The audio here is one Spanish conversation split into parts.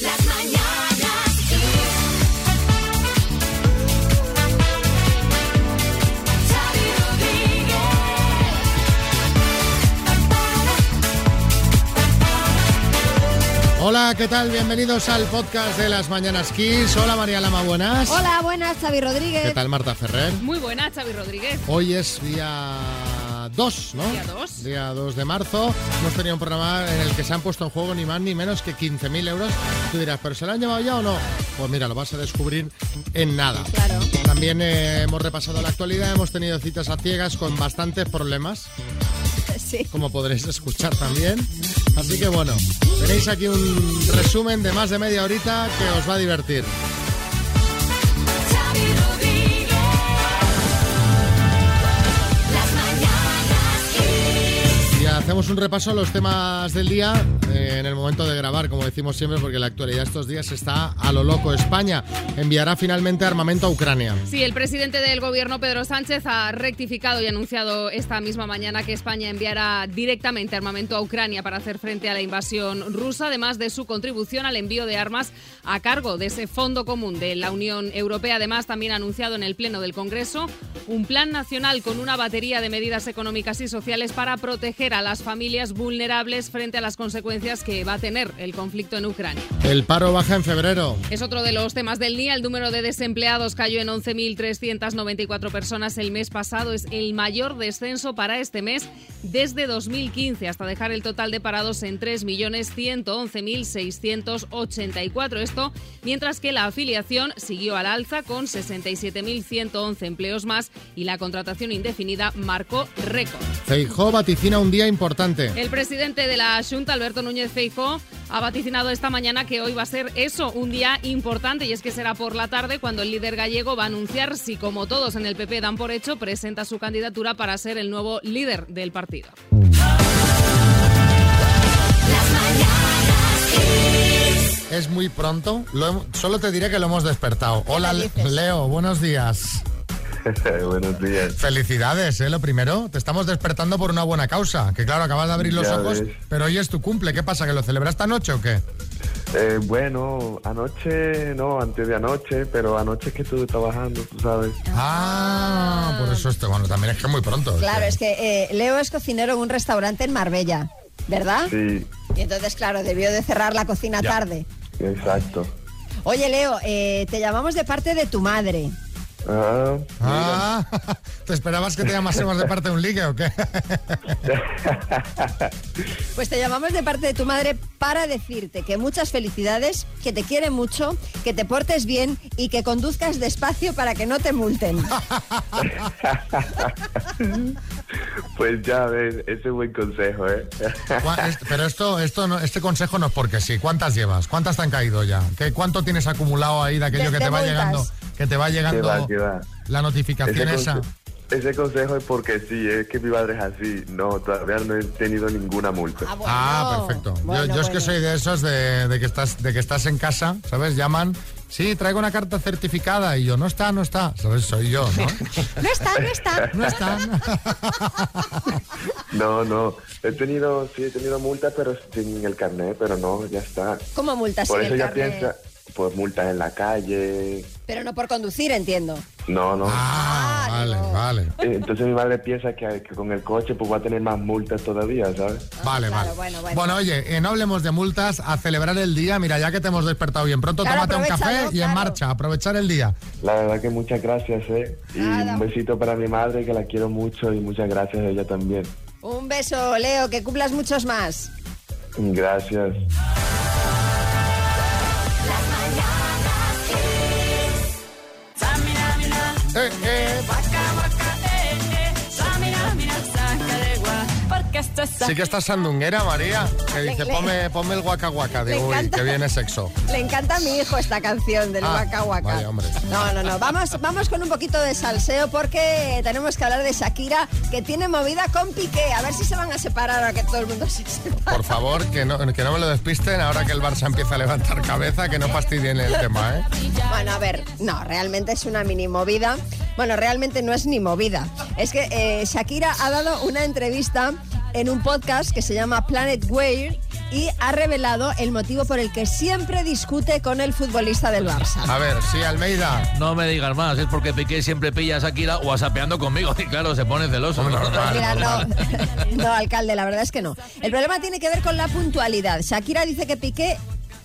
Las mañanas Kiss. Xavi Rodríguez. Hola, ¿qué tal? Bienvenidos al podcast de las Mañanas Kiss. Hola, María Lama, buenas. Hola, buenas, Xavi Rodríguez. ¿Qué tal, Marta Ferrer? Muy buena, Xavi Rodríguez. Hoy es día 2, ¿no? Día dos. Día 2 de marzo. Hemos tenido un programa en el que se han puesto en juego ni más ni menos que 15.000 euros. Tú dirás, ¿pero se lo han llevado ya o no? Pues mira, lo vas a descubrir en nada. Claro. También eh, hemos repasado la actualidad, hemos tenido citas a ciegas con bastantes problemas. Sí. como podréis escuchar también. Así que bueno, tenéis aquí un resumen de más de media horita que os va a divertir. Hacemos un repaso a los temas del día eh, en el momento de grabar, como decimos siempre, porque la actualidad estos días está a lo loco. España enviará finalmente armamento a Ucrania. Sí, el presidente del gobierno, Pedro Sánchez, ha rectificado y anunciado esta misma mañana que España enviará directamente armamento a Ucrania para hacer frente a la invasión rusa, además de su contribución al envío de armas a cargo de ese fondo común de la Unión Europea. Además, también ha anunciado en el Pleno del Congreso un plan nacional con una batería de medidas económicas y sociales para proteger a las familias vulnerables frente a las consecuencias que va a tener el conflicto en Ucrania. El paro baja en febrero. Es otro de los temas del día. El número de desempleados cayó en 11.394 personas el mes pasado. Es el mayor descenso para este mes desde 2015, hasta dejar el total de parados en 3.111.684. Esto mientras que la afiliación siguió al alza con 67.111 empleos más y la contratación indefinida marcó récord. Feijó vaticina un día importante. El presidente de la Junta, Alberto Núñez Feijóo, ha vaticinado esta mañana que hoy va a ser eso, un día importante, y es que será por la tarde cuando el líder gallego va a anunciar si, como todos en el PP dan por hecho, presenta su candidatura para ser el nuevo líder del partido. Es muy pronto. Lo solo te diré que lo hemos despertado. Hola? Leo, buenos días. Buenos días. Felicidades, ¿eh? Lo primero, te estamos despertando por una buena causa. Que claro, acabas de abrir los Ya ojos, ves. pero hoy es tu cumple. ¿Qué pasa? ¿Que lo celebras esta noche o qué? Eh, bueno, anoche, no, antes de anoche, pero anoche que estuve trabajando, tú sabes. Ah, por eso este, bueno, también es que es muy pronto. Claro, es que eh, Leo es cocinero en un restaurante en Marbella, ¿verdad? Sí, Y entonces, claro, debió de cerrar la cocina Ya. tarde. exacto. Oye, Leo, eh, te llamamos de parte de tu madre. Ah, Ah, ¿te esperabas que te llamásemos de parte de un ligue o qué? Pues te llamamos de parte de tu madre para decirte que muchas felicidades, que te quiere mucho, que te portes bien y que conduzcas despacio para que no te multen. pues ya ves, ese es buen consejo, ¿eh? Pero esto, esto no, este consejo no es porque sí. ¿Cuántas llevas? ¿Cuántas te han caído ya? ¿Qué, ¿Cuánto tienes acumulado ahí de aquello que te va multas. llegando? Que te va Que llegando va, que va. la notificación Ese, esa. ese consejo es porque sí, es que mi padre es así. No, todavía no he tenido ninguna multa. bueno. Ah, perfecto. Yo- Bueno, es que soy de esos de, de que estás, de que estás en casa, ¿sabes? Llaman, sí, traigo una carta certificada y yo, no está, no está. ¿Sabes? Soy yo, ¿no? No está, no está. No está. No, no, he tenido, sí, he tenido multa, pero sin el carnet, pero no, ya está. ¿Cómo multas Por sin eso el ya carnet? piensa, pues multas en la calle. Pero no por conducir, entiendo. No, no. Ah, Ah, vale, no. vale. Eh, Entonces mi madre piensa que, que con el coche pues va a tener más multas todavía, ¿sabes? Vale, claro, vale. bueno, bueno. oye, eh, no hablemos de multas, a celebrar el día. Mira, ya que te hemos despertado bien pronto, Claro, tómate un café y en marcha, aprovechar el día. La verdad que muchas gracias, ¿eh? Y Nada. un besito para mi madre que la quiero mucho y muchas gracias a ella también. Un beso, Leo, que cumplas muchos más. Gracias. turkey. Sí que estás sandunguera, María. Que dice, le- ponme, ponme el guaca guaca. Digo, uy, que viene sexo. Le encanta a mi hijo esta canción del Ah, Waka. vaya, hombre. No, no, no. Vamos, vamos con un poquito de salseo porque tenemos que hablar de Shakira que tiene movida con Piqué. A ver si se van a separar ahora que todo el mundo se separa. Por favor, que no, que no me lo despisten ahora que el Barça empieza a levantar cabeza, que no fastidien el tema, ¿eh? Bueno, a ver, no, realmente es una mini movida. Bueno, realmente no es ni movida. Es que eh, Shakira ha dado una entrevista en un podcast que se llama Planet Weird y ha revelado el motivo por el que siempre discute con el futbolista del Barça. A ver, sí, Almeida. No me digas más, es porque Piqué siempre pilla a Shakira whatsappeando conmigo y claro, se pone celoso. Normal. Mira, no, no, alcalde, la verdad es que no. El problema tiene que ver con la puntualidad. Shakira dice que Piqué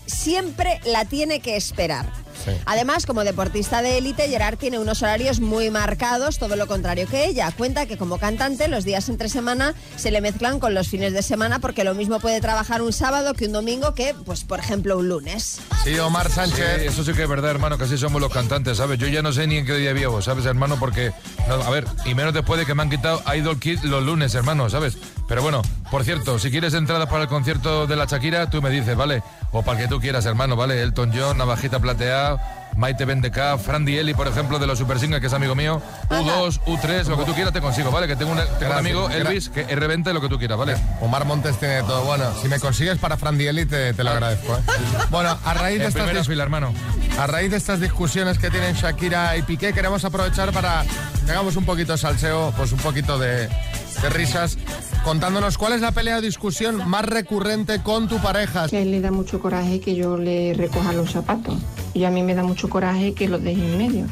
siempre la tiene que esperar. Sí. Además, como deportista de élite, Gerard tiene unos horarios muy marcados, todo lo contrario que ella. Cuenta que como cantante los días entre semana se le mezclan con los fines de semana porque lo mismo puede trabajar un sábado que un domingo que, pues, por ejemplo, un lunes. Sí, Omar Sí, Sánchez. eso sí que es verdad, hermano, que así somos los cantantes, ¿sabes? Yo ya no sé ni en qué día vivo, ¿sabes, hermano? Porque, no, a ver, y menos después de que me han quitado Idol Kid los lunes, hermano, ¿sabes? Pero bueno, por cierto, si quieres entradas para el concierto de la Shakira, tú me dices, ¿vale? O para el que tú quieras, hermano, ¿vale? Elton John, Navajita Plateada, Maite Bendeca, Fran Dieli, por ejemplo, de los Super Singles, que es amigo mío, U2, U3, lo que tú quieras te consigo, ¿vale? Que tengo, un- tengo un Gracias, amigo, Elvis, que es revente lo que tú quieras, ¿vale? Omar Montes tiene de todo. Bueno, si me consigues para Fran Dieli, te, te lo agradezco. ¿eh? Bueno, a raíz, de estas primera dis- fila, hermano. a raíz de estas discusiones que tienen Shakira y Piqué, queremos aprovechar para que hagamos un poquito de salseo, pues un poquito de, de risas, contándonos cuál es la pelea o discusión más recurrente con tu pareja. Que él le da mucho coraje que yo le recoja los zapatos. Y a mí me da mucho coraje que los deje en medio.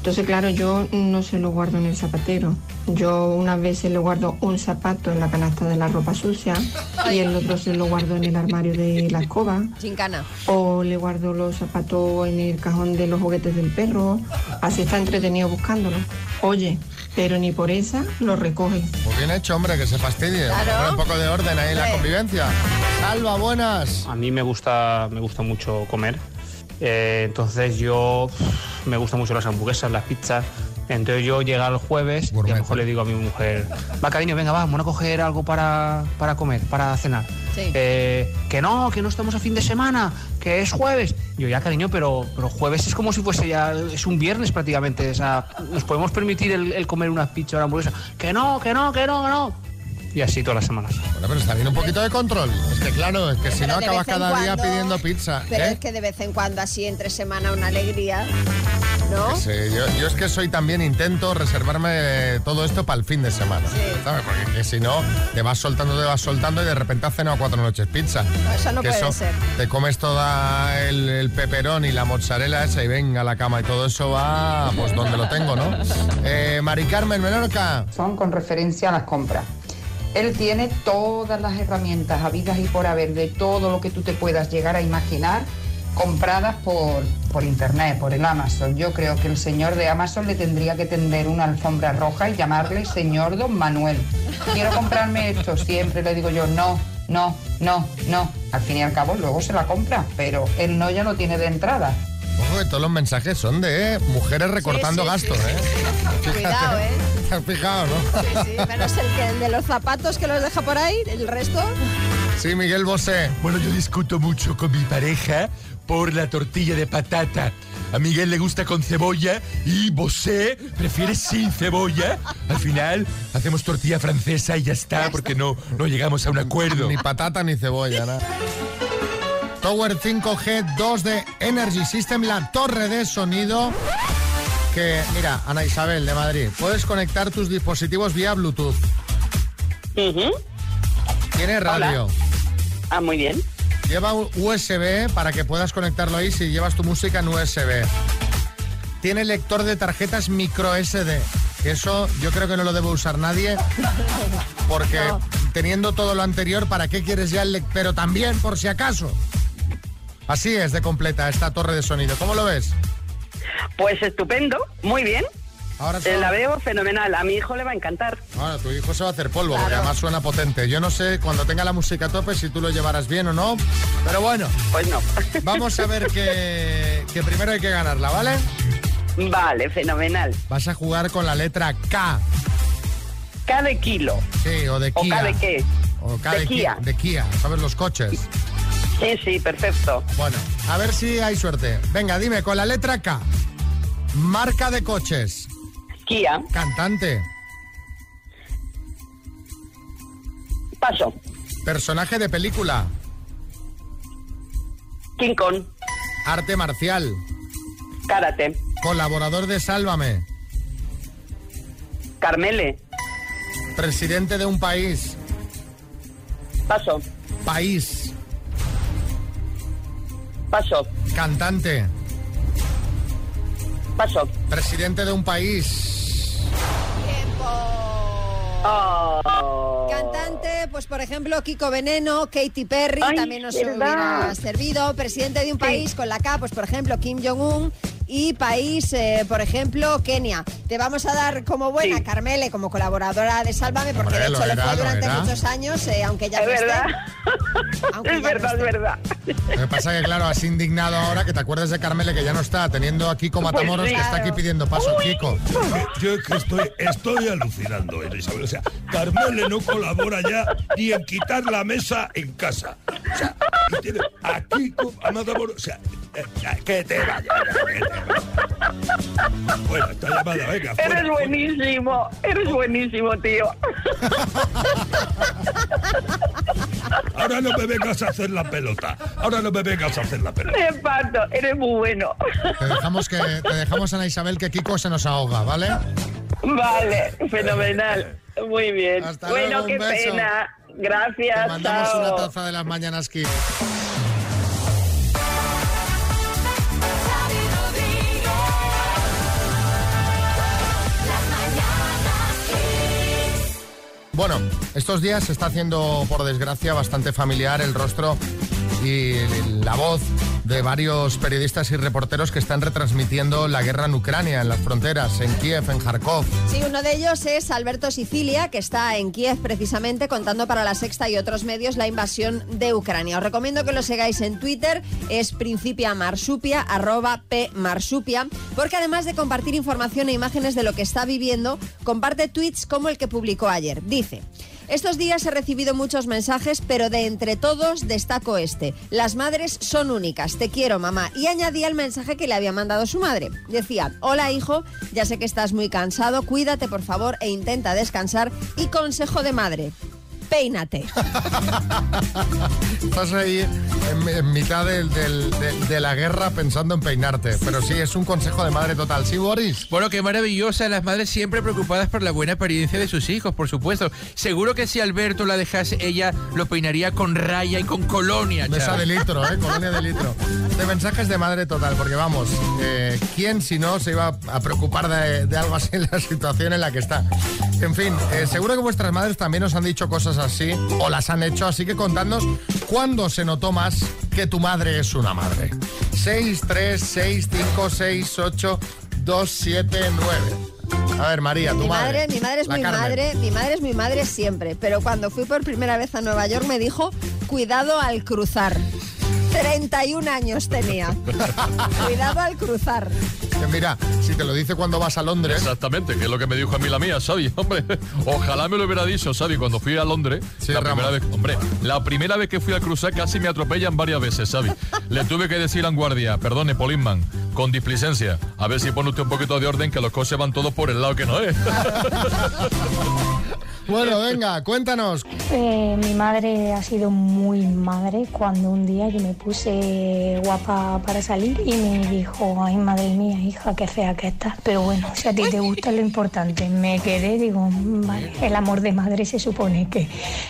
Entonces, claro, yo no se lo guardo en el zapatero. Yo unas veces le guardo un zapato en la canasta de la ropa sucia y el otro se lo guardo en el armario de la escoba. Gincana. O le guardo los zapatos en el cajón de los juguetes del perro. Así está entretenido buscándolo. Oye, pero ni por esa lo recoge. Pues bien hecho, hombre, que se fastidie. Claro. Un poco de orden ahí en la convivencia. Salva, buenas. A mí me gusta, me gusta mucho comer. Eh, entonces yo me gustan mucho las hamburguesas, las pizzas. Entonces yo llega el jueves y a lo mejor le digo a mi mujer, va cariño, venga, va, vamos a coger algo para, para comer, para cenar. Sí. Eh, que no, que no estamos a fin de semana, que es jueves. Yo ya cariño, pero, pero jueves es como si fuese ya, es un viernes prácticamente. O sea, nos podemos permitir el, el comer unas pizzas o una hamburguesa. Que no, que no, que no, que no. Y así todas las semanas. Bueno, pero está bien un poquito de control. Es que claro, es que si Pero no acabas cada día cuando- pidiendo pizza. Pero ¿eh? es que de vez en cuando, así entre semana, una alegría. ¿No? Sí, yo, yo es que soy también intento reservarme todo esto para el fin de semana. Sí. ¿sabes? Porque que si no, te vas soltando, te vas soltando y de repente has cenado cuatro noches pizza. eso no Que puede ser. Te comes toda el, el peperón y la mozzarella esa y venga a la cama y todo eso va pues donde lo tengo, ¿no? Eh, Mari Carmen Menorca. son con referencia a las compras. Él tiene todas las herramientas habidas y por haber de todo lo que tú te puedas llegar a imaginar compradas por, por internet, por el Amazon. Yo creo que el señor de Amazon le tendría que tender una alfombra roja y llamarle señor don Manuel. Quiero comprarme esto, siempre le digo yo, no, no, no, no. Al fin y al cabo luego se la compra, pero el no ya lo tiene de entrada. Ojo que todos los mensajes son de mujeres recortando sí, gastos, sí. ¿eh? Cuidado, ¿eh? ¿Te has fijado, no? Sí, sí, menos el, que, el de los zapatos que los deja por ahí, el resto. Sí, Miguel Bosé. Bueno, yo discuto mucho con mi pareja por la tortilla de patata. A Miguel le gusta con cebolla y Bosé prefiere sin cebolla. Al final hacemos tortilla francesa y ya está, porque no, no llegamos a un acuerdo. Ni patata ni cebolla, nada. Tower 5G 2 de Energy System, la torre de sonido que, mira, Ana Isabel de Madrid, puedes conectar tus dispositivos vía Bluetooth. Tiene radio. Ah, muy bien. Lleva un USB para que puedas conectarlo ahí si llevas tu música en USB. Tiene lector de tarjetas micro SD. Eso yo creo que no lo debe usar nadie. Porque teniendo todo lo anterior, ¿para qué quieres ya el lector? Pero también, por si acaso. Así es de completa esta torre de sonido. ¿Cómo lo ves? Pues estupendo, muy bien. Ahora Eh, la veo fenomenal. A mi hijo le va a encantar. Ahora, tu hijo se va a hacer polvo, porque además suena potente. Yo no sé cuando tenga la música a tope si tú lo llevarás bien o no, pero bueno. Pues no. Vamos a ver que, que primero hay que ganarla, ¿vale? Vale, fenomenal. Vas a jugar con la letra K. K de kilo. Sí, o de ¿O Kia. K de qué? O K De de, Ki- Kia. de Kia, ¿sabes? Los coches. Sí, sí, perfecto. Bueno, a ver si hay suerte. Venga, dime, con la letra K. Marca de coches. Kia. Cantante. Paso. Personaje de película. King Kong. Arte marcial. Karate. Colaborador de Sálvame. Carmele. Presidente de un país. Paso. País. Paso. Cantante. Paso. Presidente de un país. Oh. Cantante, pues por ejemplo, Kiko Veneno, Katy Perry, Ay, también nos ¿verdad? hubiera servido. Presidente de un país con la K, pues por ejemplo, Kim Jong-un. Y país, eh, por ejemplo, Kenia. Te vamos a dar como buena Sí. Carmele, como colaboradora de Sálvame, porque Hombre, de hecho lo era, fue durante muchos años, eh, aunque ya Es no esté. verdad. Aunque Es ya no verdad, es esté. verdad. Lo que pasa que, claro, has indignado ahora que te acuerdes de Carmele que ya no está, teniendo a Kiko Matamoros sí. que está aquí pidiendo paso. Kiko. Yo es que estoy, estoy alucinando, eh, Isabel. O sea, Carmele no colabora ya ni en quitar la mesa en casa. O sea, tiene a Kiko, a Matamoros. O sea, que te vaya, ya, que te vaya. Bueno, esta llamada, venga. fuera, Eres fuera. buenísimo, eres buenísimo, tío. Ahora no me vengas a hacer la pelota. Ahora no me vengas a hacer la pelota. Me parto, eres muy bueno. Te dejamos, que, te dejamos Ana Isabel que Kiko se nos ahoga, ¿vale? Vale, fenomenal. Muy bien. Hasta bueno, luego, qué beso. pena. Te Gracias. mandamos chao. una taza de las mañanas Kiss. Bueno, estos días se está haciendo, por desgracia, bastante familiar el rostro y la voz de varios periodistas y reporteros que están retransmitiendo la guerra en Ucrania, en las fronteras, en Kiev, en Kharkov. Sí, uno de ellos es Alberto Sicilia, que está en Kiev precisamente contando para La Sexta y otros medios la invasión de Ucrania. Os recomiendo que lo sigáis en Twitter, es Principia Marsupia, arroba P Marsupia, porque además de compartir información e imágenes de lo que está viviendo, comparte tweets como el que publicó ayer. Dice... Estos días he recibido muchos mensajes, pero de entre todos destaco este. Las madres son únicas, te quiero mamá. Y añadía el mensaje que le había mandado su madre. Decía, hola hijo, ya sé que estás muy cansado, cuídate por favor e intenta descansar. Y consejo de madre, peínate. Estás ahí en, en mitad del- del- de, de la guerra pensando en peinarte. Pero sí, es un consejo de madre total. ¿Sí, Boris? Bueno, qué maravillosa. Las madres siempre preocupadas por la buena apariencia de sus hijos, por supuesto. Seguro que si Alberto la dejase, ella lo peinaría con raya y con colonia. Mesa de litro, ¿eh? Colonia de litro. De mensajes de madre total, porque vamos, eh, ¿quién si no se iba a preocupar de, de algo así en la situación en la que está? En fin, eh, seguro que vuestras madres también os han dicho cosas así, o las han hecho, así que contadnos cuándo se notó más que tu madre es una madre. 6, 3, 6, 5, 6, 8, 2, 7, 9. A ver, María, tu Mi madre. madre, mi madre es Carmen. madre, mi madre es muy madre siempre, pero cuando fui por primera vez a Nueva York me dijo, cuidado al cruzar. 31 años tenía. cuidado al cruzar. Que mira, si te lo dice cuando vas a Londres. Exactamente, que es lo que me dijo a mí la mía, Xavi. Hombre, ojalá me lo hubiera dicho, Xavi, cuando fui a Londres. Sí, la primera vez, hombre, la primera vez que fui a cruzar casi me atropellan varias veces, Xavi. Le tuve que decir a un guardia, perdone, Polisman, con displicencia, a ver si pone usted un poquito de orden, que los coches van todos por el lado que no es. Bueno, venga, cuéntanos. Eh, mi madre ha sido muy madre cuando un día yo me puse guapa para salir y me dijo, ay madre mía, hija, qué fea que estás. Pero bueno, si a ti te gusta lo importante. Me quedé, digo, "Mm, vale, el amor de madre se supone que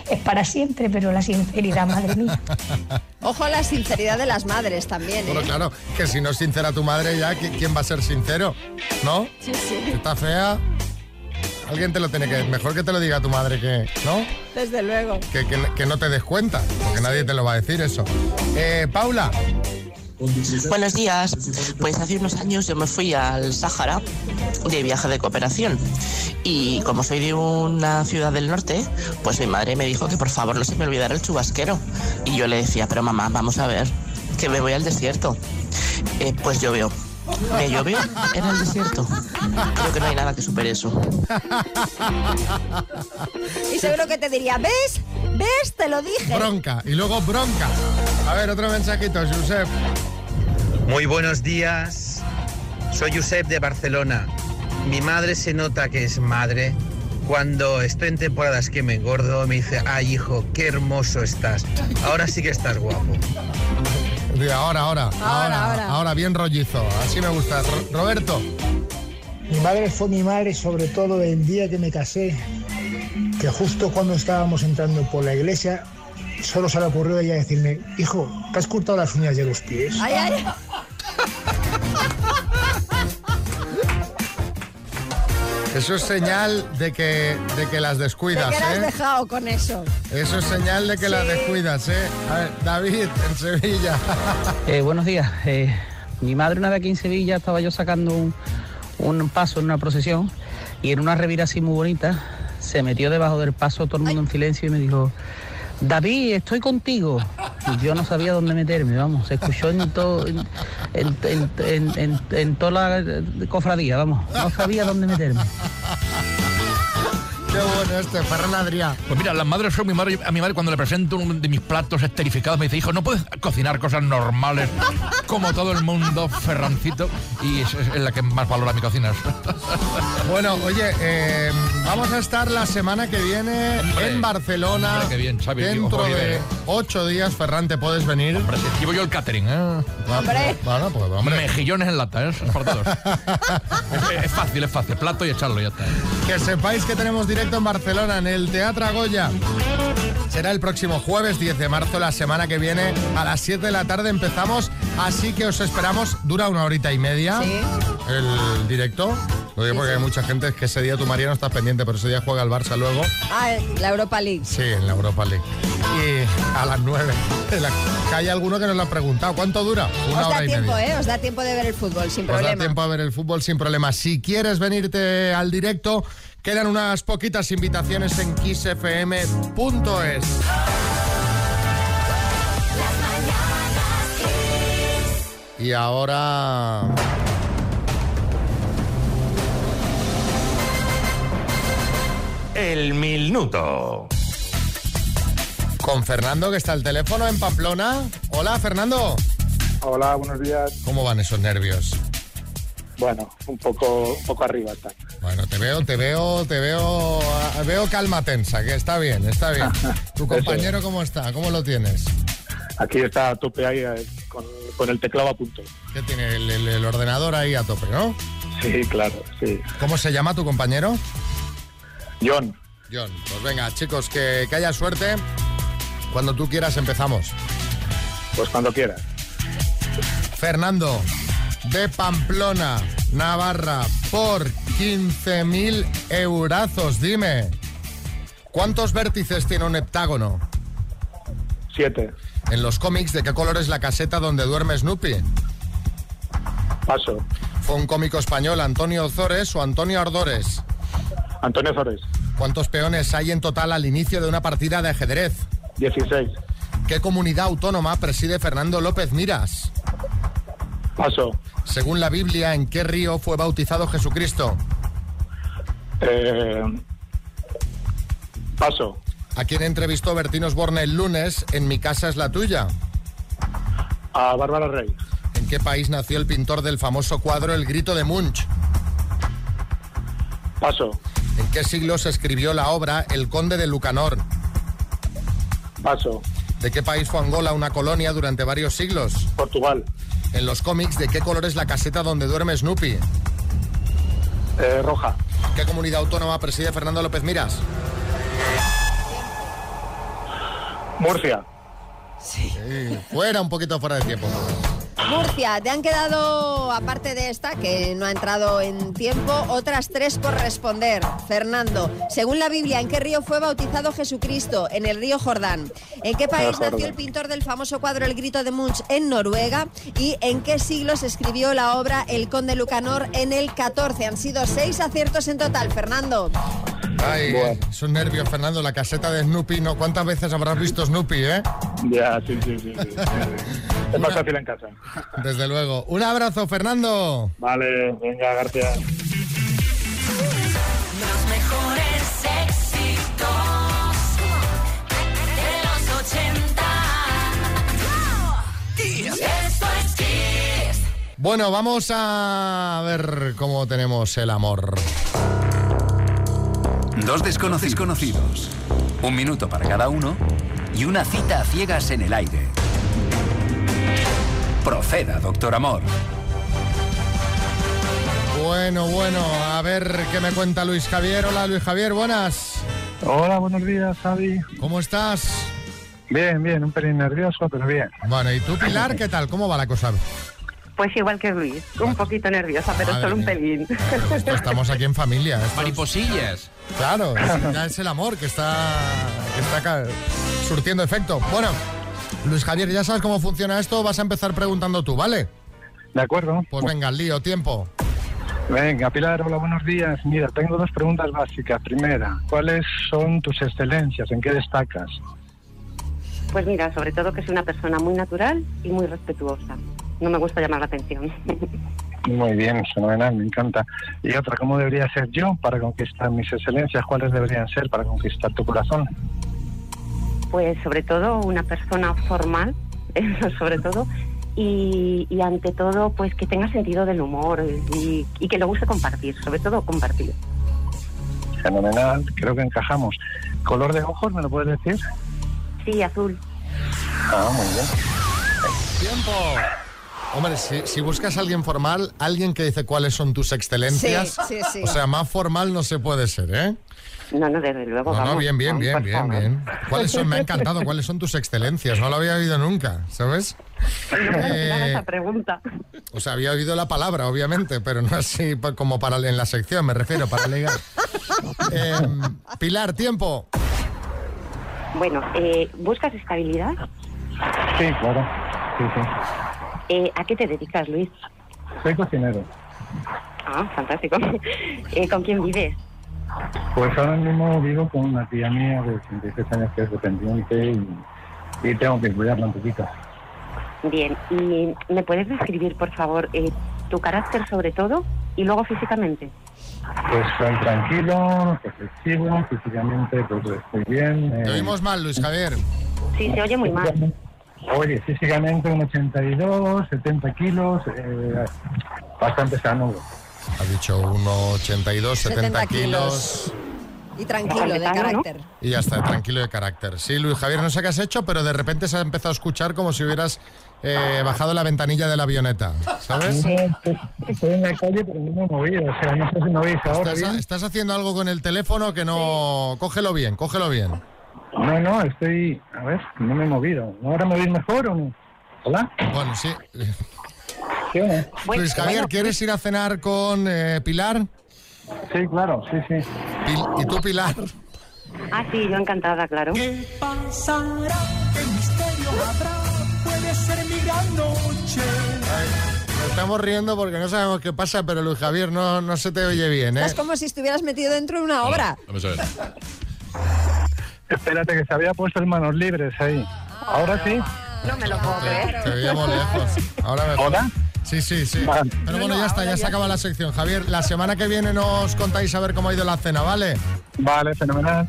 es para siempre, pero la sinceridad, madre mía. Ojo a la sinceridad de las madres también, Bueno, ¿eh? claro, que si no es sincera tu madre ya, ¿qui- ¿quién va a ser sincero? ¿No? Sí, sí. Está fea, alguien te lo tiene que... Mejor que te lo diga tu madre que... ¿No? Desde luego. Que, que- que no te des cuenta, porque nadie te lo va a decir eso. Eh, Paula, Buenos días. Pues hace unos años yo me fui al Sáhara de viaje de cooperación. Y como soy de una ciudad del norte, pues mi madre me dijo que por favor no se me olvidara el chubasquero. Y yo le decía, pero mamá, vamos a ver, que me voy al desierto. Eh, pues llovió. Me llovió en el desierto. Creo que no hay nada que supere eso. Y seguro que te diría, ¿ves? ¿Ves? Te lo dije. bronca. Y luego bronca. A ver, otro mensajito, Josep. Muy buenos días. Soy Josep de Barcelona. Mi madre se nota que es madre cuando estoy en temporadas que me engordo. Me dice, ay hijo, qué hermoso estás. Ahora sí que estás guapo. Sí, Ahora, ahora, ahora, ahora, bien rollizo. Así me gusta. Ro- Roberto. Mi madre fue mi madre sobre todo el día que me casé, que justo cuando estábamos entrando por la iglesia solo se le ocurrió a ella decirme, hijo, ¿te has cortado las uñas de los pies? Ay, ay. Eso es señal de que, de que las ¿De descuidas, la has ¿eh? dejado con eso? Eso es señal de que las descuidas, ¿eh? A ver, David, en Sevilla. Eh, buenos días. Eh, mi madre una vez aquí en Sevilla estaba yo sacando un, un paso en una procesión y en una revira así muy bonita se metió debajo del paso todo el mundo en silencio y me dijo, David, estoy contigo. Yo no sabía dónde meterme, vamos. Se escuchó en, todo, en, en, en- en- toda la cofradía, vamos. No sabía dónde meterme. Bueno este, Ferran Adrià. Pues mira, las madres son mi madre. A mi madre cuando le presento uno de mis platos esterificados me dice, hijo, no puedes cocinar cosas normales como todo el mundo, Ferrancito. Y es, es la que más valora mi cocina. Bueno, oye, eh, vamos a estar la semana que viene en Barcelona. hombre, qué bien, Xavi, Dentro de ¿eh? ocho días, Ferran, ¿te puedes venir? Hombre, yo el catering, ¿eh? Hombre. Bueno, pues hombre. Mejillones en lata, ¿eh? Es, es fácil, es fácil. Plato y echarlo, ya está. Que sepáis que tenemos directo en Barcelona, en el Teatro Goya. Será el próximo jueves 10 de marzo, la semana que viene, a las 7 de la tarde empezamos, así que os esperamos, dura una horita y media el directo. Lo digo porque hay mucha gente que ese día tu María no está pendiente, pero ese día juega el Barça luego. Ah, la Europa League. Sí, en la Europa League. Y a las 9. Que hay alguno que nos lo ha preguntado. ¿Cuánto dura? Una Os da hora y tiempo, media. ¿eh? Os da tiempo de ver el fútbol, sin Os da problema. tiempo a ver el fútbol sin problema. Si quieres venirte al directo, quedan unas poquitas invitaciones en kissfm.es. Y ahora... El minuto. Con Fernando, que está el teléfono en Pamplona. Hola, Fernando. Hola, buenos días. ¿Cómo van esos nervios? Bueno, un poco, un poco arriba está. Bueno, te veo, te veo, te veo, ah, veo calma tensa, que está bien, está bien. ¿Tu compañero cómo está? ¿Cómo lo tienes? Aquí está a tope ahí eh, con, con el teclado a punto. ¿Qué tiene el, el- el ordenador ahí a tope, no? Sí, claro, sí. ¿Cómo se llama tu compañero? John. John, pues venga, chicos, que, que haya suerte. Cuando tú quieras empezamos. Pues cuando quieras. Fernando, de Pamplona, Navarra, por 15.000 eurazos, dime. ¿Cuántos vértices tiene un heptágono? Siete. En los cómics, ¿de qué color es la caseta donde duerme Snoopy? Paso. ¿Fue un cómico español Antonio Ozores o Antonio Ardores? Antonio Zores. ¿Cuántos peones hay en total al inicio de una partida de ajedrez? 16. ¿Qué comunidad autónoma preside Fernando López Miras? Paso. Según la Biblia, ¿en qué río fue bautizado Jesucristo? Eh, paso. ¿A quién entrevistó Bertín Osborne el lunes en Mi casa es la tuya? A Bárbara Rey. ¿En qué país nació el pintor del famoso cuadro El grito de Munch? Paso. ¿En qué siglo se escribió la obra El conde de Lucanor? Paso. ¿De qué país fue Angola una colonia durante varios siglos? Portugal. En los cómics, ¿de qué color es la caseta donde duerme Snoopy? Eh, roja. ¿Qué comunidad autónoma preside Fernando López Miras? Murcia. Sí. Fuera, un poquito fuera de tiempo. Murcia, te han quedado, aparte de esta, que no ha entrado en tiempo, otras tres por responder. Fernando, según la Biblia, ¿en qué río fue bautizado Jesucristo? En el río Jordán. ¿En qué país Jordán. nació el pintor del famoso cuadro El grito de Munch? En Noruega. ¿Y en qué siglo se escribió la obra El conde Lucanor? En el 14. Han sido seis aciertos en total, Fernando. Ay, esos nervios, Fernando, la caseta de Snoopy, ¿no? ¿Cuántas veces habrás visto Snoopy, eh? Ya, sí, sí, sí. sí, sí. Es más fácil en casa. Desde luego. Un abrazo, Fernando. Vale, venga, gracias. Los mejores éxitos de los 80. Esto es Kiss. Bueno, vamos a ver cómo tenemos el amor. Dos desconocidos conocidos, un minuto para cada uno y una cita a ciegas en el aire. Proceda, doctor Amor. Bueno, bueno, a ver qué me cuenta Luis Javier. Hola, Luis Javier, buenas. Hola, buenos días, Javi. ¿Cómo estás? Bien, bien, un pelín nervioso, pero bien. Bueno, ¿y tú, Pilar, qué tal? ¿Cómo va la cosa? Pues igual que Luis, un poquito nerviosa, pero Madre solo un mía. pelín. Esto estamos aquí en familia. esto es- Mariposillas. Claro, es- ya es el amor que está, que está ca- surtiendo efecto. Bueno, Luis Javier, ya sabes cómo funciona esto, vas a empezar preguntando tú, ¿vale? De acuerdo. Pues venga, al lío, tiempo. Venga, Pilar, hola, buenos días. Mira, tengo dos preguntas básicas. Primera, ¿cuáles son tus excelencias? ¿En qué destacas? Pues mira, sobre todo que soy una persona muy natural y muy respetuosa. No me gusta llamar la atención. Muy bien, fenomenal, me encanta. Y otra, ¿cómo debería ser yo para conquistar mis excelencias? ¿Cuáles deberían ser para conquistar tu corazón? Pues sobre todo una persona formal, eso sobre todo, y, y ante todo pues que tenga sentido del humor y, y que le guste compartir, sobre todo compartir. Fenomenal, creo que encajamos. ¿Color de ojos me lo puedes decir? Sí, azul. Ah, muy bien. Tiempo. Hombre, si, si buscas a alguien formal, alguien que dice cuáles son tus excelencias, Sí, sí, sí. o sea, más formal no se puede ser, ¿eh? No, no, desde luego. No, no, bien, bien, vamos, bien, bien, bien. ¿Cuáles son? Me ha encantado. ¿Cuáles son tus excelencias? No lo había oído nunca, ¿sabes? No me esperaba Eh, esa pregunta. O sea, había oído la palabra, obviamente, pero no así como para en la sección, me refiero, para ligar. Eh, Pilar, tiempo. Bueno, eh, ¿buscas estabilidad? Sí, claro. Sí, sí. Eh, ¿A qué te dedicas, Luis? Soy cocinero. Ah, fantástico. Eh, ¿Con quién vives? Pues ahora mismo vivo con una tía mía de 86 años que es dependiente y, y tengo que cuidarla un poquito. Bien, ¿y me puedes describir, por favor, eh, tu carácter sobre todo y luego físicamente? Pues soy tranquilo, reflexivo, físicamente pues estoy bien. eh, Te oímos mal, Luis Javier. Sí, se oye muy mal. Oye, físicamente un 82, 70 kilos, eh, bastante sano. Ha dicho 1,82, 70, 70 kilos. Y tranquilo, de carácter. Y ya está, tranquilo de carácter. Sí, Luis Javier, no sé qué has hecho, pero de repente se ha empezado a escuchar como si hubieras eh, bajado la ventanilla de la avioneta, ¿sabes? Estoy en la calle, pero no me he movido. O sea, no sé si me ahora estás haciendo algo con el teléfono que no... Cógelo bien, cógelo bien. No, no, estoy. A ver, no me he movido. ¿Ahora me oís mejor o no? ¿Hola? Bueno, sí. ¿Sí o no? Luis Javier, ¿quieres ir a cenar con eh, Pilar? Sí, claro, sí, sí. Pil- ¿Y tú, Pilar? Ah, sí, yo encantada, claro. pasará? ¿Qué misterio habrá? Puede ser mi gran noche. Estamos riendo porque no sabemos qué pasa, pero Luis Javier no, no se te oye bien, ¿eh? Es como si estuvieras metido dentro de una obra. Vamos a ver. Espérate, que se había puesto en manos libres ahí. ¿Ahora sí? No me lo puedo creer. Te veíamos lejos. Ahora. ¿Hola? Sí, sí, sí. Vale. Pero bueno, ya está, ya se acaba la sección. Javier, la semana que viene nos contáis a ver cómo ha ido la cena, ¿vale? Vale, fenomenal.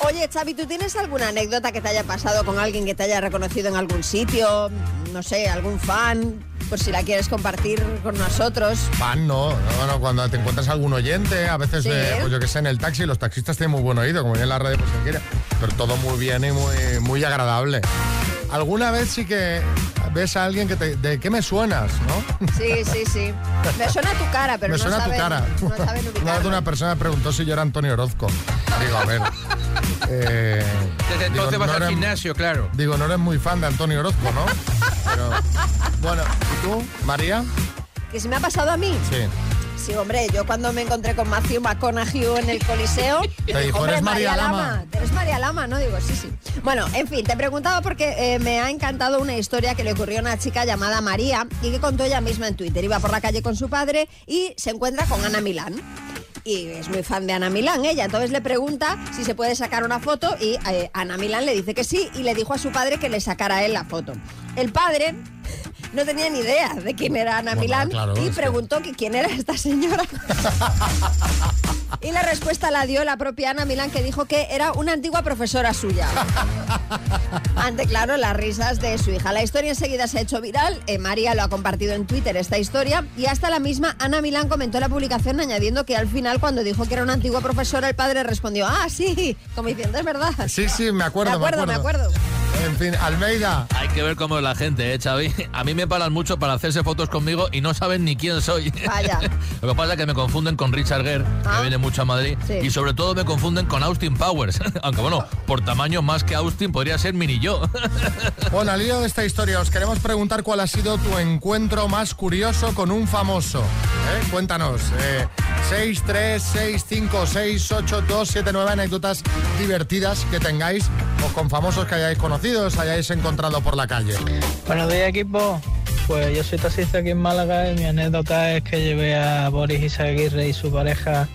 Oye, Xavi, ¿tú tienes alguna anécdota que te haya pasado con alguien que te haya reconocido en algún sitio? No sé, algún fan, por si la quieres compartir con nosotros. Fan, no. no, Bueno, cuando te encuentras algún oyente, a veces, Sí. eh, pues yo que sé, en el taxi, los taxistas tienen muy buen oído, como en la radio pues se quiere, pero todo muy bien y muy, muy agradable. Alguna vez sí que ves a alguien que te... ¿De qué me suenas, no? Sí, sí, sí. Me suena tu cara, pero me no suena saben, tu cara. No saben Una vez una persona me preguntó si yo era Antonio Orozco. Digo, a ver. eh, Desde digo, entonces vas no al eres- gimnasio, claro. Digo, no eres muy fan de Antonio Orozco, ¿no? Pero, bueno, ¿y tú, María? Que si me ha pasado a mí. Sí. Sí, hombre, yo cuando me encontré con Matthew McConaughey en el Coliseo, Te dijo, "Hombre, "Eres María Lama". Eres María Lama, ¿no? Digo, sí, sí. Bueno, en fin, te preguntaba porque eh, me ha encantado una historia que le ocurrió a una chica llamada María y que contó ella misma en Twitter. Iba por la calle con su padre y se encuentra con Ana Milán. Y es muy fan de Ana Milán ella, entonces le pregunta si se puede sacar una foto y eh, Ana Milán le dice que sí y le dijo a su padre que le sacara a él la foto. El padre no tenía ni idea de quién era Ana Bueno, Milán claro, y que- preguntó que quién era esta señora. y la respuesta la dio la propia Ana Milán que dijo que era una antigua profesora suya. Ante, claro, las risas de su hija. La historia enseguida se ha hecho viral. eh, María lo ha compartido en Twitter esta historia y hasta la misma Ana Milán comentó la publicación añadiendo que al final cuando dijo que era una antigua profesora el padre respondió, ah, sí, como diciendo, es verdad. Sí, sí, me acuerdo, me acuerdo, me acuerdo. En fin, Almeida. Hay que ver cómo es la gente, ¿eh, Xavi? A mí me paran mucho para hacerse fotos conmigo y no saben ni quién soy. Vaya. Lo que pasa es que me confunden con Richard Gere, Ah. que viene mucho a Madrid, Sí. y sobre todo me confunden con Austin Powers. Aunque bueno, por tamaño más que Austin podría ser mini yo. Bueno, al hilo de esta historia, os queremos preguntar cuál ha sido tu encuentro más curioso con un famoso. ¿Eh? Cuéntanos. Eh, 6, 3, 6, 5, 6, 8, 2, 7, 9 anécdotas divertidas que tengáis o con famosos que hayáis conocido, os hayáis encontrado por la calle. Buenos días, equipo. Pues yo soy taxista aquí en Málaga y mi anécdota es que llevé a Boris Izaguirre y su pareja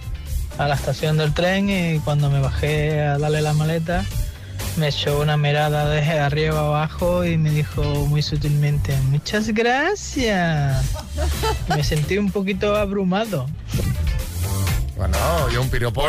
a la estación del tren y cuando me bajé a darle la maleta me echó una mirada desde arriba abajo y me dijo muy sutilmente, muchas gracias. Me sentí un poquito abrumado. Bueno, yo un piropo.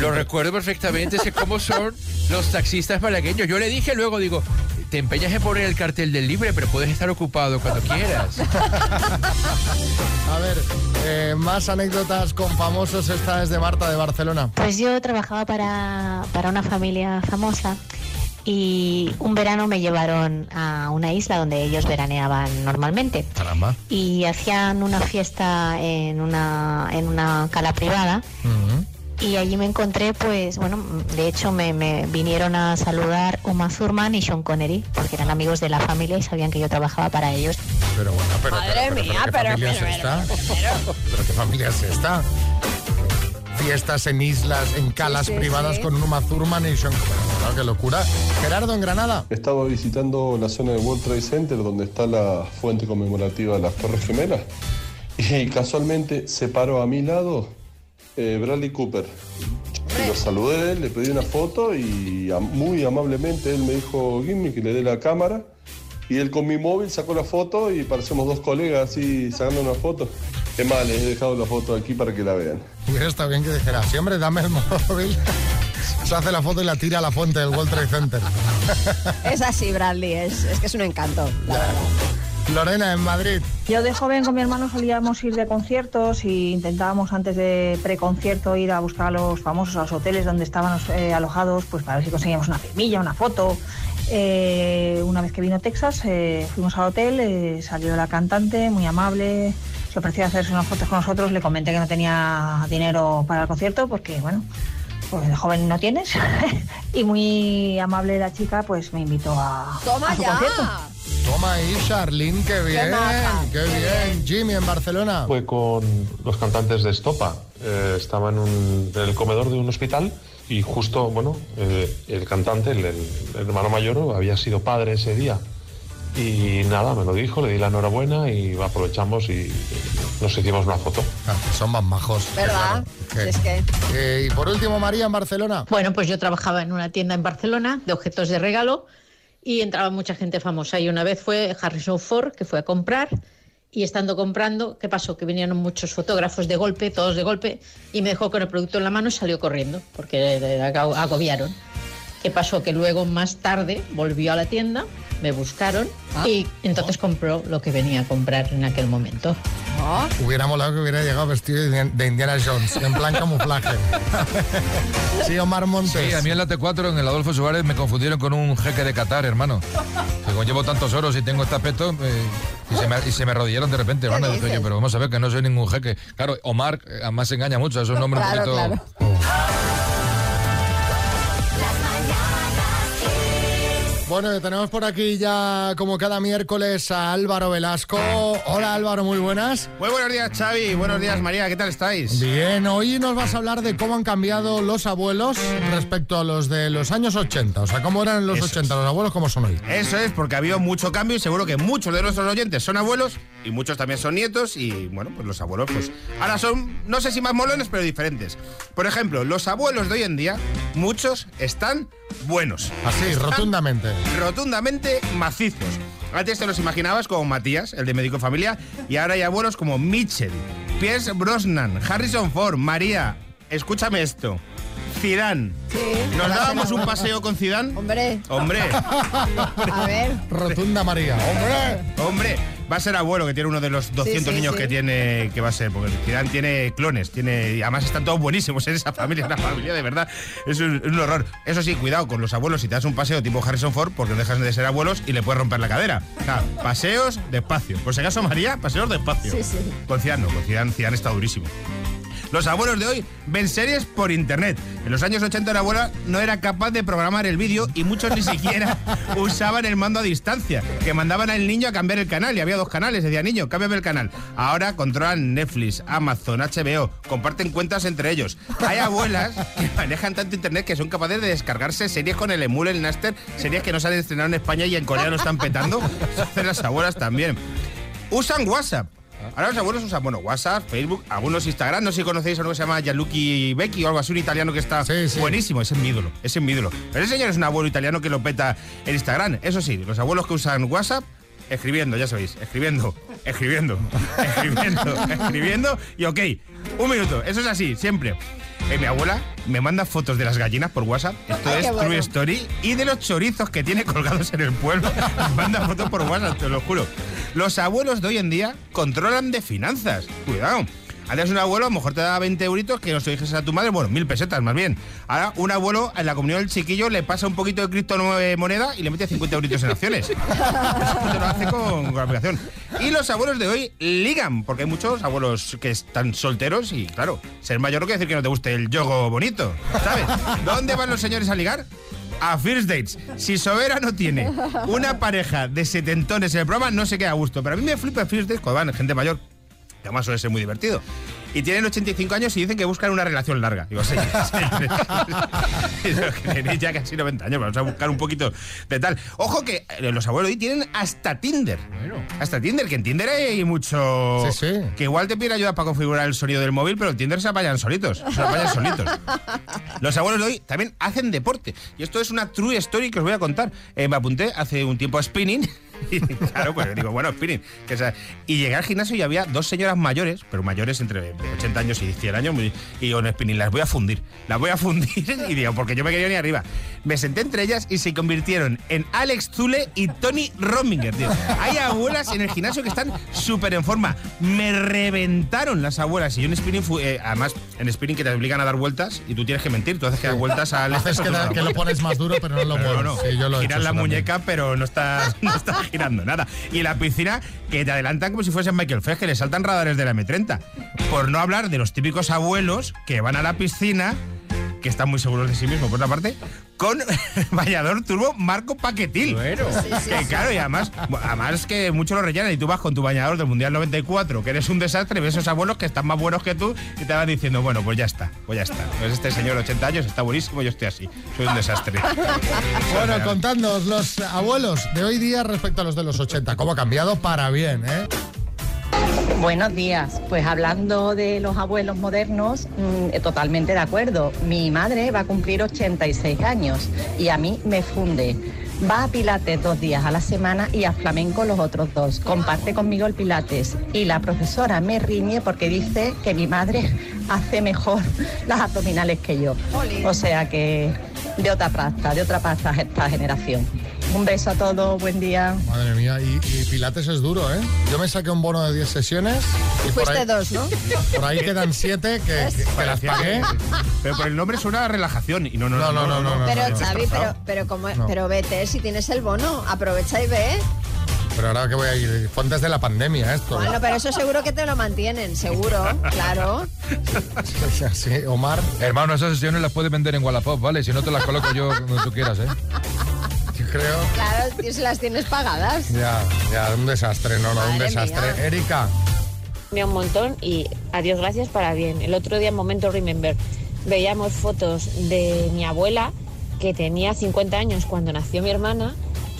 Lo recuerdo perfectamente, sé cómo son los taxistas malagueños. Yo le dije luego, digo, te empeñas en poner el cartel del libre, pero puedes estar ocupado cuando quieras. A ver, eh, más anécdotas con famosos. Esta es de Marta de Barcelona. Pues yo trabajaba para, para una familia famosa y un verano me llevaron a una isla donde ellos veraneaban normalmente. Caramba. Y hacían una fiesta en una, en una cala privada y allí me encontré, pues bueno, de hecho me, me vinieron a saludar Uma Thurman y Sean Connery porque eran amigos de la familia y sabían que yo trabajaba para ellos. Pero bueno, pero, Madre pero, pero, mía, ¿qué pero- familia pero- es esta? ¿Pero qué familia es esta? Fiestas en islas, en calas sí, privadas sí. con un Uma Thurman y Sean... Bueno, qué locura. Gerardo, en Granada. Estaba visitando la zona del World Trade Center donde está la fuente conmemorativa de las Torres Gemelas y casualmente se paró a mi lado eh, Bradley Cooper. Y lo saludé, le pedí una foto y muy amablemente él me dijo, Gimme, que le dé la cámara. Y él con mi móvil sacó la foto y parecemos dos colegas así sacando una foto. Qué mal, les he dejado la foto aquí para que la vean. Hubiera estado bien que dijera, sí, hombre, dame el móvil. Se hace la foto y la tira a la fuente del World Trade Center. Es así, Bradley, es, es que es un encanto. la verdad. Lorena, en Madrid. Yo de joven con mi hermano solíamos ir de conciertos e intentábamos antes de preconcierto ir a buscar a los famosos a los hoteles donde estaban eh, alojados, pues para ver si conseguíamos una firmilla, una foto. Eh, una vez que vino Texas, eh, fuimos al hotel, eh, salió la cantante, muy amable, se ofreció a hacerse unas fotos con nosotros, le comenté que no tenía dinero para el concierto porque, bueno, pues de joven no tienes. y muy amable la chica, pues me invitó a, Toma a su ya. concierto. Toma ahí, Charlene, qué bien, qué, bien. Jimmy, en Barcelona. Fue con los cantantes de Estopa. Eh, estaba en, un- en el comedor de un hospital y justo, bueno, eh, el cantante, el, el hermano mayor, había sido padre ese día. Y nada, me lo dijo, le di la enhorabuena y aprovechamos y nos hicimos una foto. Ah, son más majos. ¿Verdad? Qué- Es que... Eh, y por último, María, en Barcelona. Bueno, pues yo trabajaba en una tienda en Barcelona de objetos de regalo y entraba mucha gente famosa. Y una vez fue Harrison Ford, que fue a comprar, y estando comprando, ¿qué pasó? Que vinieron muchos fotógrafos de golpe, todos de golpe, y me dejó con el producto en la mano y salió corriendo, porque agobiaron. ¿Qué pasó? Que luego, más tarde, volvió a la tienda, me buscaron y entonces compró lo que venía a comprar en aquel momento. Hubiera molado que hubiera llegado vestido de Indiana Jones, en plan camuflaje. sí, Omar Montes. Sí, a mí en la T4, en el Adolfo Suárez, me confundieron con un jeque de Qatar, hermano. Que como llevo tantos oros y tengo este aspecto, eh, y, se me, y se me arrodillaron de repente, hermano. Dije, dices? oye, pero vamos a ver que no soy ningún jeque. Claro, Omar, eh, además se engaña mucho, es un nombre Claro, un poquito... claro. Bueno, tenemos por aquí ya, como cada miércoles, a Álvaro Velasco. Hola Álvaro, muy buenas. Muy buenos días, Xavi. Buenos días, María. ¿Qué tal estáis? Bien, hoy nos vas a hablar de cómo han cambiado los abuelos respecto a los de los años 80. O sea, cómo eran los Eso 80, los abuelos, cómo son hoy. Eso es, porque ha habido mucho cambio y seguro que muchos de nuestros oyentes son abuelos y muchos también son nietos y bueno, pues los abuelos pues ahora son, no sé si más molones, pero diferentes. Por ejemplo, los abuelos de hoy en día, muchos están buenos. Así, Están rotundamente. Rotundamente macizos. Antes te los imaginabas como Matías, el de médico familia, y ahora hay abuelos como Mitchell, Pierce Brosnan, Harrison Ford, María, escúchame esto, Zidane. ¿Nos dábamos un paseo con Zidane? Hombre. Hombre. A ver. Rotunda María. ¡Hombre! Hombre, Va a ser abuelo, que tiene uno de los 200 sí, niños sí. que tiene, que va a ser, porque Zidane tiene clones, tiene, y además están todos buenísimos en esa familia, es una familia de verdad, es un, un horror. Eso sí, cuidado con los abuelos si te das un paseo tipo Harrison Ford, porque no dejas de ser abuelos y le puedes romper la cadera. O sea, paseos despacio. Por si acaso, María, paseos despacio. Sí, sí. Con Zidane no, con Zidane, Zidane está durísimo. Los abuelos de hoy ven series por internet. En los años 80 la abuela no era capaz de programar el vídeo y muchos ni siquiera usaban el mando a distancia, que mandaban al niño a cambiar el canal y había dos canales, decía niño, cámbiame el canal. Ahora controlan Netflix, Amazon, HBO, comparten cuentas entre ellos. Hay abuelas que manejan tanto internet que son capaces de descargarse series con el emule, el Naster, series que no se han estrenado en España y en Corea lo están petando. Hacen las abuelas también. Usan WhatsApp. Ahora los abuelos usan, bueno, WhatsApp, Facebook, algunos Instagram. No sé si conocéis a uno que se llama Gianluca Becchi o algo así, un italiano que está buenísimo. Ese es mi ídolo, ese es mi ídolo. Pero ese señor es un abuelo italiano que lo peta en Instagram. Eso sí, los abuelos que usan WhatsApp, escribiendo, ya sabéis, escribiendo, escribiendo, escribiendo, escribiendo y ok. Un minuto, eso es así, siempre. Eh, mi abuela me manda fotos de las gallinas por WhatsApp. Esto Ay, es qué True bueno. Story. Y de los chorizos que tiene colgados en el pueblo. Manda fotos por WhatsApp, te lo juro. Los abuelos de hoy en día controlan de finanzas. Cuidado. Antes un abuelo a lo mejor te daba 20 euritos que no se dijese a tu madre, bueno, mil pesetas más bien. Ahora un abuelo en la comunión del chiquillo le pasa un poquito de criptomoneda y le mete 50 euritos en acciones. Esto lo hace con, con la aplicación. Y los abuelos de hoy ligan, porque hay muchos abuelos que están solteros y claro, ser mayor no quiere decir que no te guste el yogo bonito, ¿sabes? ¿Dónde van los señores a ligar? A First Dates. Si Sobera no tiene una pareja de setentones en el programa, no se queda a gusto. Pero a mí me flipa First Dates cuando van gente mayor, que además suele ser muy divertido. Y tienen 85 años y dicen que buscan una relación larga. Digo, sí, que tenéis ya casi 90 años, vamos a buscar un poquito de tal. Ojo que eh, los abuelos hoy tienen hasta Tinder. Hasta Tinder, que en Tinder hay mucho... Sí, sí. Que igual te piden ayuda para configurar el sonido del móvil, pero en Tinder se apañan solitos. Se apañan solitos. Los abuelos de hoy también hacen deporte. Y esto es una true story que os voy a contar. Eh, me apunté hace un tiempo a spinning. Y claro, pues digo, bueno, spinning. que sea- y llegué al gimnasio y había dos señoras mayores, pero mayores entre 80 años y 100 años. Y digo, en spinning, las voy a fundir. Las voy a fundir. Y digo, porque yo me quería ni arriba. Me senté entre ellas y se convirtieron en Alex Zule y Tony Rominger, tío. Hay abuelas en el gimnasio que están súper en forma. Me reventaron las abuelas. Y yo en spinning, fui- eh, además, en spinning que te obligan a dar vueltas y tú tienes que mentir. Tú haces que dar vueltas al Haces que, da- que lo pones más duro, pero no lo pero mueves. no, Sí, yo lo he giras hecho la también. muñeca, pero no estás, no estás nada. Y en la piscina, que te adelantan como si fuesen Michael que le saltan radares de la M30. Por no hablar de los típicos abuelos que van a la piscina, que están muy seguros de sí mismos, por otra parte, con bañador turbo Marco Paquetil. que claro, y además, además que mucho lo rellenan y tú vas con tu bañador del Mundial 94, que eres un desastre, ves esos abuelos que están más buenos que tú y te van diciendo, bueno, pues ya está, pues ya está. Pues este señor 80 años está buenísimo, yo estoy así, soy un desastre. Bueno, contadnos los abuelos de hoy día respecto a los de los 80. ¿Cómo ha cambiado? Para bien, ¿eh? Buenos días. Pues hablando de los abuelos modernos, mm, eh, totalmente de acuerdo. Mi madre va a cumplir 86 años y a mí me funde. Va a Pilates dos días a la semana y a flamenco los otros dos. Comparte conmigo el Pilates. Y la profesora me riñe porque dice que mi madre hace mejor las abdominales que yo. O sea que de otra pasta, de otra pasta esta generación. Un beso a todos, buen día. Madre mía, y, y Pilates es duro, ¿eh? Yo me saqué un bono de 10 sesiones. Y Fuiste ahí, dos, ¿no? por ahí quedan 7 que, que- que las pagué. Pero por el nombre suena a relación y no, no, No, no, no, no, no. Pero no, Xavi, pero, pero, como, No. pero vete, si tienes el bono, aprovecha y ve. Pero ahora que voy a ir, fue antes de la pandemia esto. Bueno, pero eso seguro que te lo mantienen, seguro, claro. Sí, Omar. Hermano, esas sesiones las puedes vender en Wallapop, ¿vale? Si no te las coloco yo cuando tú quieras, ¿eh? Creo. Claro, si las tienes pagadas. Ya, ya, un desastre, no, no, un desastre. mía. Erika. un montón y adiós, gracias para bien. El otro día, en Momento Remember, veíamos fotos de mi abuela que tenía 50 años cuando nació mi hermana.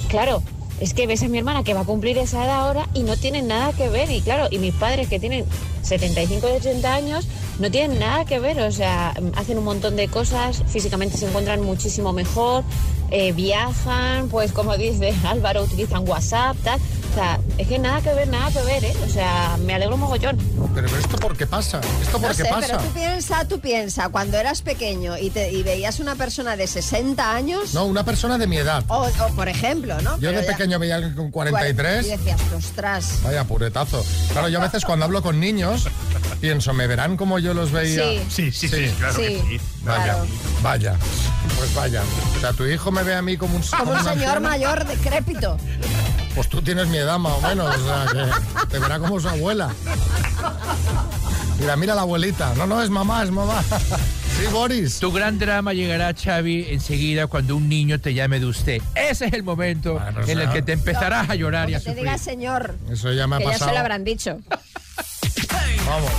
Claro, es que ves a mi hermana que va a cumplir esa edad ahora y no tienen nada que ver. Y claro, y mis padres que tienen 75 y 80 años no tienen nada que ver. O sea, hacen un montón de cosas, físicamente se encuentran muchísimo mejor, eh, viajan, pues como dice Álvaro, utilizan WhatsApp, tal. O sea, es que nada que ver, nada que ver, ¿eh? O sea, me alegro un mogollón. Pero, pero esto por qué pasa? ¿Esto por No qué sé, pasa? pero tú piensa, tú piensa, cuando eras pequeño y, te, y veías una persona de 60 años, No, una persona de mi edad. o, o por ejemplo, ¿no? Yo Pero de ya- pequeño año veía alguien con Y 43. decías, ostras. Vaya puretazo. Claro, yo a veces cuando hablo con niños pienso, ¿me verán como yo los veía? Sí. Sí, sí, sí, claro que Sí, sí. Vaya, claro. vaya. Pues vaya. O sea, tu hijo me ve a mí como un Como un señor mayor decrépito. Pues tú tienes mi edad más o menos, o sea, que te verá como su abuela. Mira, mira la abuelita. No, no, es mamá, es mamá. Sí, Boris. Tu gran drama llegará, Xavi, enseguida cuando un niño te llame de usted. Ese es el momento Bueno, o en el que te empezarás a llorar y a te sufrir. diga señor. Eso ya me ha que ya se pasado. lo habrán dicho. Vamos.